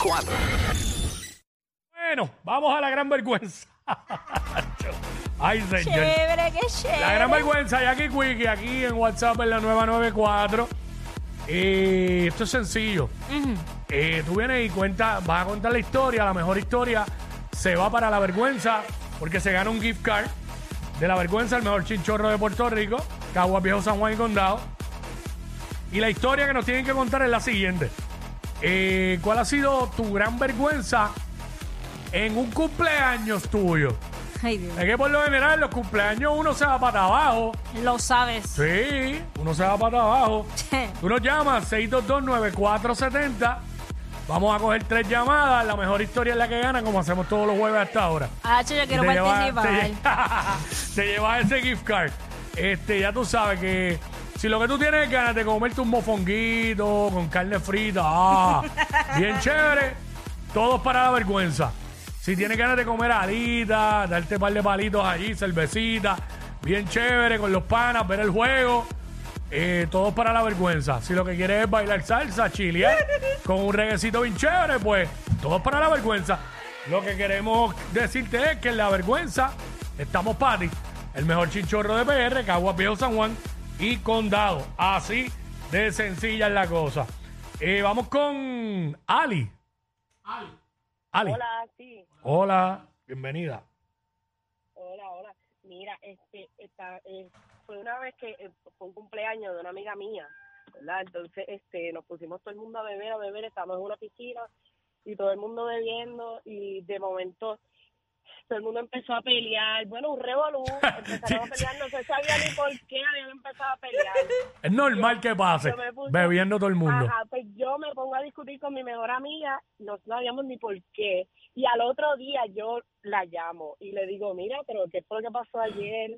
994. Bueno, vamos a la gran vergüenza. Ay, señor. Chévere, qué chévere. La gran vergüenza, Jackie Quickie, aquí en WhatsApp en la nueva 94. Eh, esto es sencillo. Eh, tú vienes y cuenta, vas a contar la historia, la mejor historia se va para la vergüenza, porque se gana un gift card de la vergüenza, el mejor chinchorro de Puerto Rico, Caguas Viejo San Juan y Condado. Y la historia que nos tienen que contar es la siguiente. Eh, ¿Cuál ha sido tu gran vergüenza en un cumpleaños tuyo? Ay, Dios. Es que por lo general en los cumpleaños uno se va para abajo. Lo sabes. Sí, uno se va para abajo. Tú nos llamas 6229470. Vamos a coger tres llamadas. La mejor historia es la que gana, como hacemos todos los jueves hasta ahora. Hacho, yo quiero te llevas- participar. te lle- te llevas ese gift card. Este, ya tú sabes que si lo que tú tienes es ganas de comerte un mofonguito con carne frita, ah, bien chévere, todos para la vergüenza. Si tienes ganas de comer alitas, darte un par de palitos allí, cervecita, bien chévere con los panas, ver el juego, eh, todos para la vergüenza. Si lo que quieres es bailar salsa, chilear, con un reguecito bien chévere, pues todos para la vergüenza. Lo que queremos decirte es que en la vergüenza estamos para ti. El mejor chinchorro de PR, Caguas Viejo San Juan y Condado. Así de sencilla es la cosa. Eh, vamos con Ali. Ali. Hola, sí. Hola, bienvenida. Hola, hola. Mira, este, esta, eh, fue una vez que eh, fue un cumpleaños de una amiga mía, ¿verdad? Entonces, este, nos pusimos todo el mundo a beber, a beber, estábamos en una piscina y todo el mundo bebiendo y de momento todo el mundo empezó a pelear. Bueno, un revolú, empezaron a pelear, no se sabía ni por qué habían empezado a pelear. Es normal que pase, Yo me puse- bebiendo todo el mundo. Ajá, pues yo me pongo a discutir con mi mejor amiga, no sabíamos ni por qué. Y al otro día yo la llamo y le digo, mira, pero ¿qué fue lo que pasó ayer?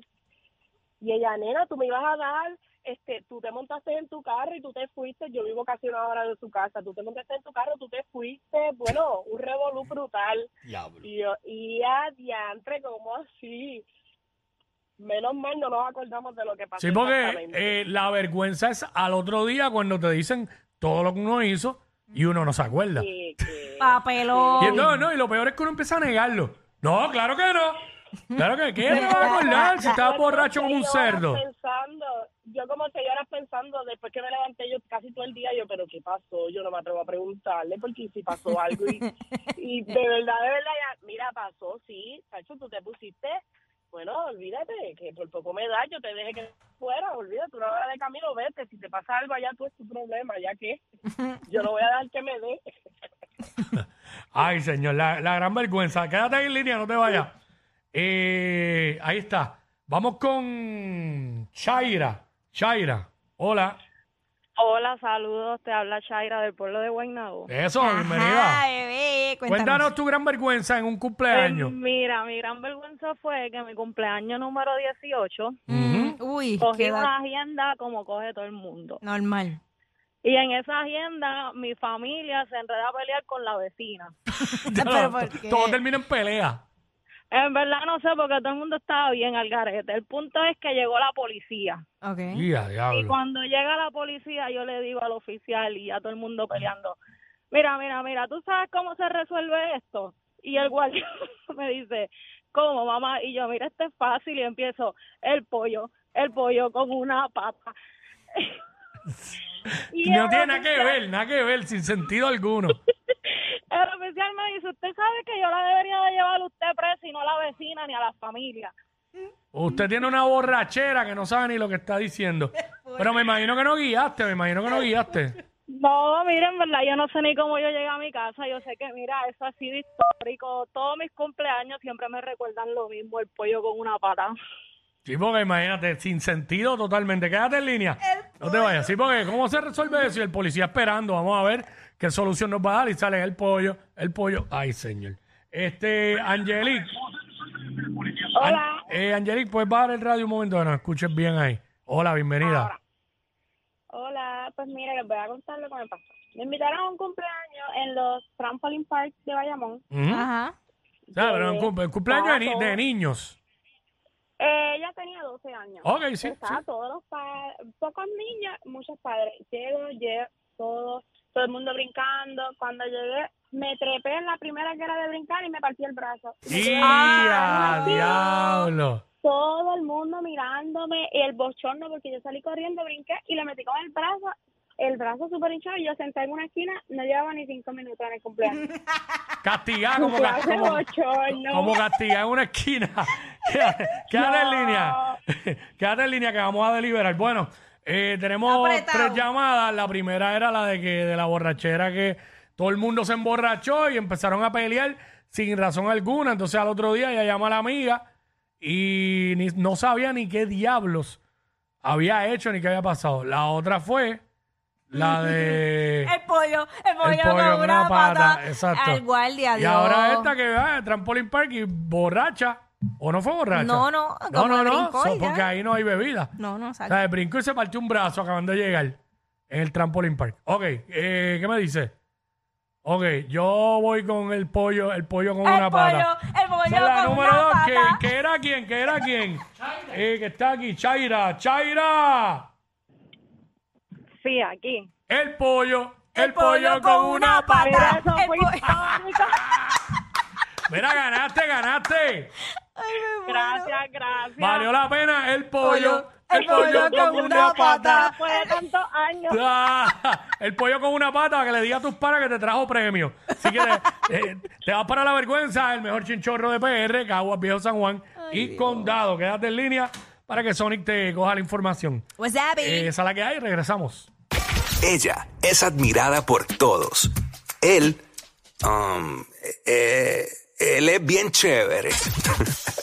Y ella, nena, tú me ibas a dar, este, tú te montaste en tu carro y tú te fuiste, yo vivo casi una hora de su casa, tú te montaste en tu carro, tú te fuiste, bueno, un revolú brutal. Y yo, y a diantre, ¿cómo así? Menos mal no nos acordamos de lo que pasó. Sí, porque eh, la vergüenza es al otro día cuando te dicen todo lo que uno hizo y uno no se acuerda. Papelón. Y entonces, no, y lo peor es que uno empieza a negarlo. No, claro que no. Claro que ¿qué me va a acordar si estaba borracho como un cerdo? Yo como seis horas pensando, después que me levanté yo casi todo el día, yo, pero ¿qué pasó? Yo no me atrevo a preguntarle porque si pasó algo y, y de verdad, de verdad, ya, mira, pasó, sí, Sacho, tú te pusiste, bueno, olvídate, que por poco me da, yo te dejé que fuera, olvídate, una hora de camino, vete, si te pasa algo allá, tú es tu problema, ya que yo no voy a dejar que me dé. Ay, señor, la, la gran vergüenza. Quédate ahí en línea, no te vayas. Eh, ahí está. Vamos con Chaira. Chaira, hola. Hola, saludos. Te habla Shaira del pueblo de Guaynabo. Eso, Ajá, bienvenida. bebé, cuéntanos. Cuéntanos tu gran vergüenza en un Pues, cumpleaños. mira, mi gran vergüenza fue que mi cumpleaños número 18 Mm, uy, cogí da- una agenda como coge todo el mundo. normal. Y en esa agenda mi familia se enreda a pelear con la vecina. Pero ¿por qué? Todo termina en pelea. En verdad no sé porque todo el mundo estaba bien al garete. El punto es que llegó la policía. Ok. Y cuando llega la policía yo le digo al oficial y a todo el mundo peleando, mira, mira, mira, ¿tú sabes cómo se resuelve esto? Y el guardia me dice, ¿cómo, mamá? Y yo, mira, esto es fácil y empiezo, el pollo, el pollo con una papa. Y No tiene nada que ver, nada que ver, sin sentido alguno. El oficial me dice, usted sabe que yo la debería de llevar a usted presa y no a la vecina ni a la familia. Usted tiene una borrachera que no sabe ni lo que está diciendo. Pero me imagino que no guiaste, me imagino que no guiaste. No, miren, verdad, yo no sé ni cómo yo llegué a mi casa. Yo sé que, mira, eso ha sido histórico. Todos mis cumpleaños siempre me recuerdan lo mismo, el pollo con una pata. Sí, porque imagínate, sin sentido totalmente. Quédate en línea. No te vayas. Sí, porque ¿cómo se resuelve eso? Y el policía esperando. Vamos a ver qué solución nos va a dar. Y sale el pollo, el pollo. Ay, señor. Este, Angelique. Hola. An- eh, Angelique, ¿puedes bajar el radio un momento que nos escuches bien ahí? Hola, bienvenida. Ahora. Hola, pues mire, les voy a contar lo que me pasó. Me invitaron a un cumpleaños en los Trampoline Park de Bayamón. Ajá. O sea, pero un cum- cumpleaños de, ni- de niños. Eh, ella tenía 12 años. Ok, sí, Estaba sí. todos los padres, pocos niños, muchos padres. Llego, llego, todos, todo el mundo brincando. Cuando llegué, me trepé en la primera que era de brincar y me partí el brazo. ¡Y Ah, a diablo! Todo el mundo mirándome, y el bochorno, porque yo salí corriendo, brinqué y le metí con el brazo, el brazo súper hinchado y yo senté en una esquina, no llevaba ni cinco minutos en el cumpleaños. Castigada como, como, como castigada en una esquina. Quédate, quédate en línea. Quédate en línea que vamos a deliberar. Bueno, eh, tenemos Apretado. tres llamadas. La primera era la de que de la borrachera que todo el mundo se emborrachó y empezaron a pelear sin razón alguna. Entonces al otro día ella llama a la amiga y ni- no sabía ni qué diablos había hecho ni qué había pasado. La otra fue la de... El pollo, el pollo, con una pata, exacto. Al guardia, Y Dios. ahora esta que va a Trampoline Park y borracha. ¿O no fue borracha? No, no, No, como no, no. brincó so- y ya. porque ahí no hay bebida. No, no, O saca. sea, brincó y se partió un brazo acabando de llegar en el Trampoline Park. Ok, eh, ¿qué me dice? Ok, yo voy con el pollo, el pollo con El una pollo, pata. el pollo Esa es la con número una dos, que, pata. que era quién, que era quién. Eh, que está aquí, Chaira, Chaira. Sí, aquí. El pollo, el, pollo, con una pata. Mira, eso El fue pollo. histórico. Mira, ganaste, ganaste. Gracias, gracias. Valió la pena el pollo. Pollo, El pollo con una pata. Después de tantos años. Ah, el pollo con una pata para que le diga a tus panas que te trajo premio. Así que te, eh, te vas para la vergüenza, el mejor chinchorro de PR, Caguas Viejo San Juan y Condado. Quédate en línea para que Sonic te coja la información. What's up, Eh, esa es la que hay, regresamos. Ella es admirada por todos. Él, um, eh, él es bien chévere.